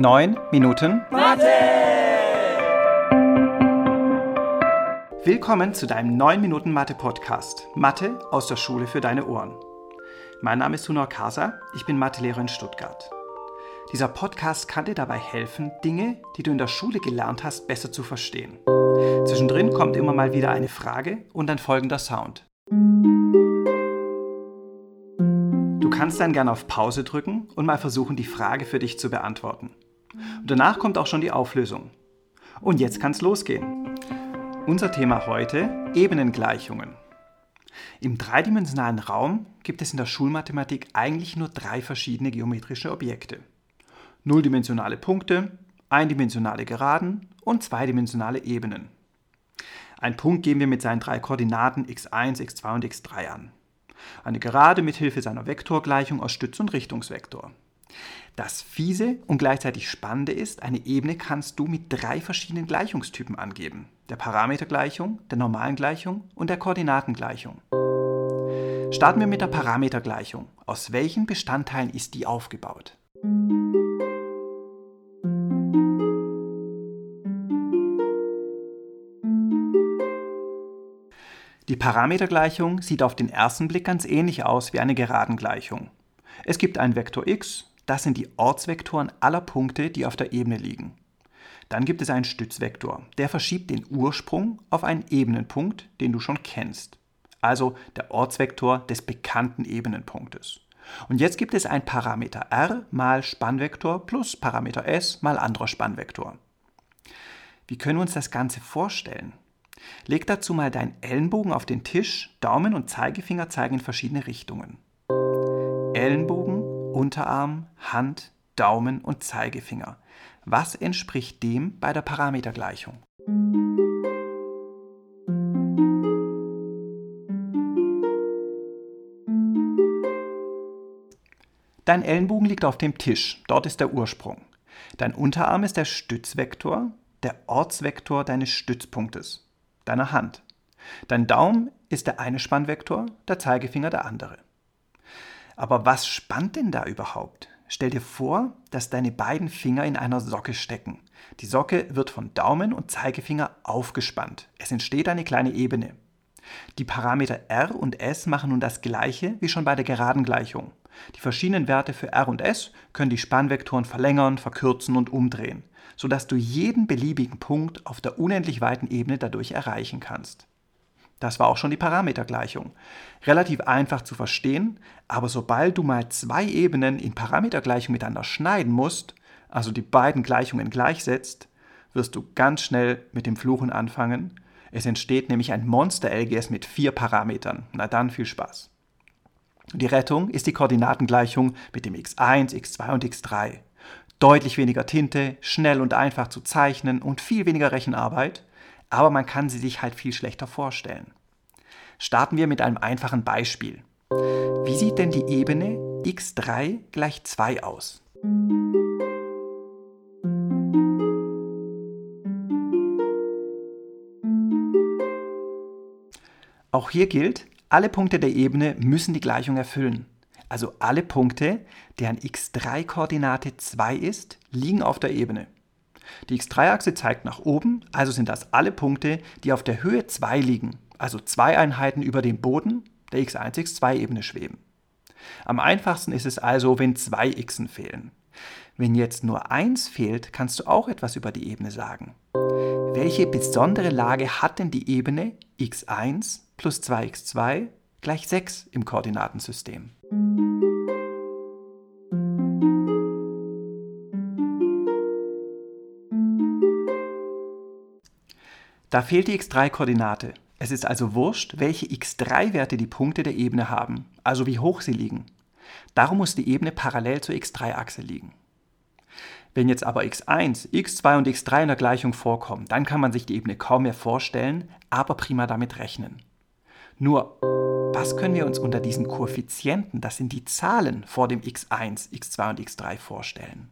9 Minuten Mathe! Willkommen zu deinem 9 Minuten Mathe Podcast. Mathe aus der Schule für deine Ohren. Mein Name ist Sunor Kasa, ich bin Mathelehrer in Stuttgart. Dieser Podcast kann dir dabei helfen, Dinge, die du in der Schule gelernt hast, besser zu verstehen. Zwischendrin kommt immer mal wieder eine Frage und ein folgender Sound. Du kannst dann gerne auf Pause drücken und mal versuchen, die Frage für dich zu beantworten. Und danach kommt auch schon die Auflösung. Und jetzt kann es losgehen. Unser Thema heute Ebenengleichungen. Im dreidimensionalen Raum gibt es in der Schulmathematik eigentlich nur drei verschiedene geometrische Objekte. Nulldimensionale Punkte, eindimensionale Geraden und zweidimensionale Ebenen. Ein Punkt geben wir mit seinen drei Koordinaten x1, x2 und x3 an. Eine Gerade mit Hilfe seiner Vektorgleichung aus Stütz- und Richtungsvektor. Das Fiese und gleichzeitig Spannende ist, eine Ebene kannst du mit drei verschiedenen Gleichungstypen angeben. Der Parametergleichung, der normalen Gleichung und der Koordinatengleichung. Starten wir mit der Parametergleichung. Aus welchen Bestandteilen ist die aufgebaut? Die Parametergleichung sieht auf den ersten Blick ganz ähnlich aus wie eine Geradengleichung. Es gibt einen Vektor x, das sind die Ortsvektoren aller Punkte, die auf der Ebene liegen. Dann gibt es einen Stützvektor, der verschiebt den Ursprung auf einen Ebenenpunkt, den du schon kennst. Also der Ortsvektor des bekannten Ebenenpunktes. Und jetzt gibt es ein Parameter r mal Spannvektor plus Parameter s mal anderer Spannvektor. Wie können wir uns das Ganze vorstellen? Leg dazu mal deinen Ellenbogen auf den Tisch, Daumen und Zeigefinger zeigen in verschiedene Richtungen. Ellenbogen, Unterarm, Hand, Daumen und Zeigefinger. Was entspricht dem bei der Parametergleichung? Dein Ellenbogen liegt auf dem Tisch, dort ist der Ursprung. Dein Unterarm ist der Stützvektor, der Ortsvektor deines Stützpunktes, deiner Hand. Dein Daumen ist der eine Spannvektor, der Zeigefinger der andere. Aber was spannt denn da überhaupt? Stell dir vor, dass deine beiden Finger in einer Socke stecken. Die Socke wird von Daumen und Zeigefinger aufgespannt. Es entsteht eine kleine Ebene. Die Parameter r und s machen nun das gleiche wie schon bei der Geradengleichung. Die verschiedenen Werte für r und s können die Spannvektoren verlängern, verkürzen und umdrehen, sodass du jeden beliebigen Punkt auf der unendlich weiten Ebene dadurch erreichen kannst. Das war auch schon die Parametergleichung. Relativ einfach zu verstehen, aber sobald du mal zwei Ebenen in Parametergleichung miteinander schneiden musst, also die beiden Gleichungen gleichsetzt, wirst du ganz schnell mit dem Fluchen anfangen. Es entsteht nämlich ein Monster-LGS mit vier Parametern. Na dann viel Spaß. Die Rettung ist die Koordinatengleichung mit dem x1, x2 und x3. Deutlich weniger Tinte, schnell und einfach zu zeichnen und viel weniger Rechenarbeit, aber man kann sie sich halt viel schlechter vorstellen. Starten wir mit einem einfachen Beispiel. Wie sieht denn die Ebene x3 gleich 2 aus? Auch hier gilt, alle Punkte der Ebene müssen die Gleichung erfüllen. Also alle Punkte, deren x3-Koordinate 2 ist, liegen auf der Ebene. Die x3-Achse zeigt nach oben, also sind das alle Punkte, die auf der Höhe 2 liegen, also zwei Einheiten über dem Boden der x1, x2-Ebene schweben. Am einfachsten ist es also, wenn zwei xen fehlen. Wenn jetzt nur 1 fehlt, kannst du auch etwas über die Ebene sagen. Welche besondere Lage hat denn die Ebene x1 plus 2x2 gleich 6 im Koordinatensystem? Da fehlt die x3-Koordinate. Es ist also wurscht, welche x3-Werte die Punkte der Ebene haben, also wie hoch sie liegen. Darum muss die Ebene parallel zur x3-Achse liegen. Wenn jetzt aber x1, x2 und x3 in der Gleichung vorkommen, dann kann man sich die Ebene kaum mehr vorstellen, aber prima damit rechnen. Nur, was können wir uns unter diesen Koeffizienten, das sind die Zahlen vor dem x1, x2 und x3 vorstellen?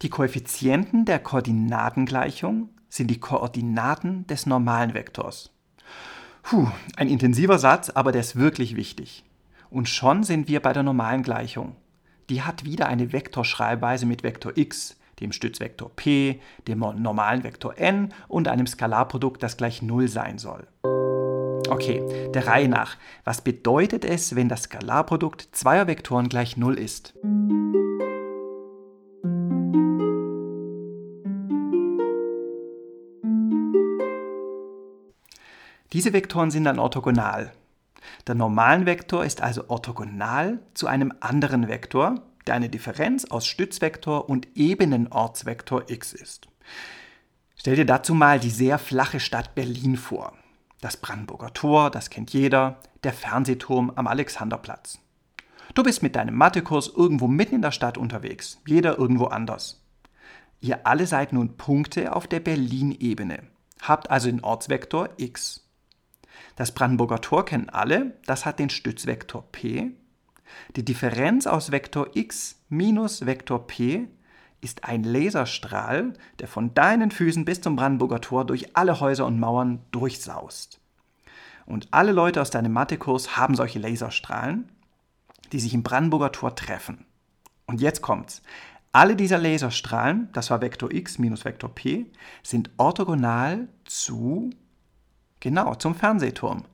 Die Koeffizienten der Koordinatengleichung sind die Koordinaten des normalen Vektors. Puh, ein intensiver Satz, aber der ist wirklich wichtig. Und schon sind wir bei der normalen Gleichung. Die hat wieder eine Vektorschreibweise mit Vektor x, dem Stützvektor p, dem normalen Vektor n und einem Skalarprodukt, das gleich 0 sein soll. Okay, der Reihe nach. Was bedeutet es, wenn das Skalarprodukt zweier Vektoren gleich 0 ist? Diese Vektoren sind dann orthogonal. Der normalen Vektor ist also orthogonal zu einem anderen Vektor, der eine Differenz aus Stützvektor und Ebenenortsvektor x ist. Stell dir dazu mal die sehr flache Stadt Berlin vor. Das Brandenburger Tor, das kennt jeder, der Fernsehturm am Alexanderplatz. Du bist mit deinem Mathekurs irgendwo mitten in der Stadt unterwegs, jeder irgendwo anders. Ihr alle seid nun Punkte auf der Berlin-Ebene, habt also den Ortsvektor x. Das Brandenburger Tor kennen alle, das hat den Stützvektor p. Die Differenz aus Vektor x minus Vektor p ist ein Laserstrahl, der von deinen Füßen bis zum Brandenburger Tor durch alle Häuser und Mauern durchsaust. Und alle Leute aus deinem Mathekurs haben solche Laserstrahlen, die sich im Brandenburger Tor treffen. Und jetzt kommt's. Alle dieser Laserstrahlen, das war Vektor x minus Vektor p, sind orthogonal zu, genau, zum Fernsehturm.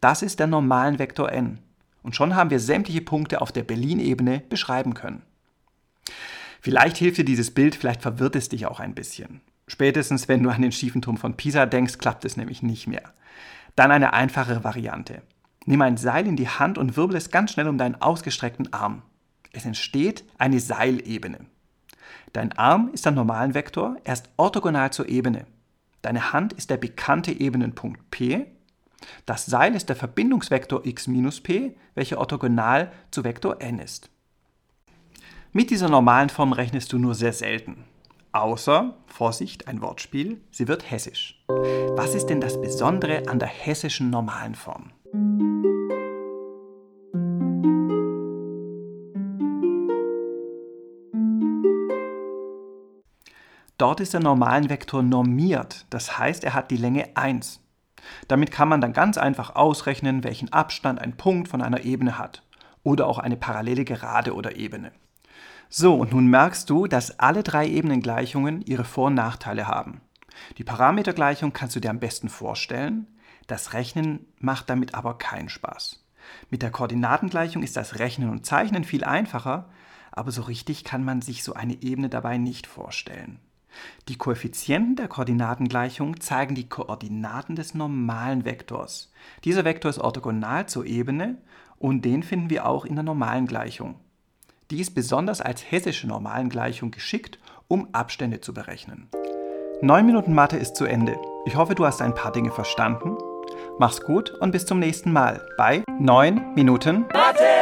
Das ist der normalen Vektor n. Und schon haben wir sämtliche Punkte auf der Berlin-Ebene beschreiben können. Vielleicht hilft dir dieses Bild, vielleicht verwirrt es dich auch ein bisschen. Spätestens, wenn du an den schiefen Turm von Pisa denkst, klappt es nämlich nicht mehr. Dann eine einfachere Variante. Nimm ein Seil in die Hand und wirbel es ganz schnell um deinen ausgestreckten Arm. Es entsteht eine Seilebene. Dein Arm ist der normalen Vektor, er ist orthogonal zur Ebene. Deine Hand ist der bekannte Ebenenpunkt P. Das Seil ist der Verbindungsvektor x minus p, welcher orthogonal zu Vektor n ist. Mit dieser normalen Form rechnest du nur sehr selten. Außer, Vorsicht, ein Wortspiel, sie wird hessisch. Was ist denn das Besondere an der hessischen normalen Form? Dort ist der normalen Vektor normiert, das heißt, er hat die Länge 1. Damit kann man dann ganz einfach ausrechnen, welchen Abstand ein Punkt von einer Ebene hat oder auch eine parallele Gerade oder Ebene. So, und nun merkst du, dass alle drei Ebenengleichungen ihre Vor- und Nachteile haben. Die Parametergleichung kannst du dir am besten vorstellen. Das Rechnen macht damit aber keinen Spaß. Mit der Koordinatengleichung ist das Rechnen und Zeichnen viel einfacher, aber so richtig kann man sich so eine Ebene dabei nicht vorstellen. Die Koeffizienten der Koordinatengleichung zeigen die Koordinaten des normalen Vektors. Dieser Vektor ist orthogonal zur Ebene und den finden wir auch in der normalen Gleichung. Die ist besonders als hessische Normalengleichung geschickt, um Abstände zu berechnen. 9 Minuten Mathe ist zu Ende. Ich hoffe, du hast ein paar Dinge verstanden. Mach's gut und bis zum nächsten Mal bei 9 Minuten Mathe!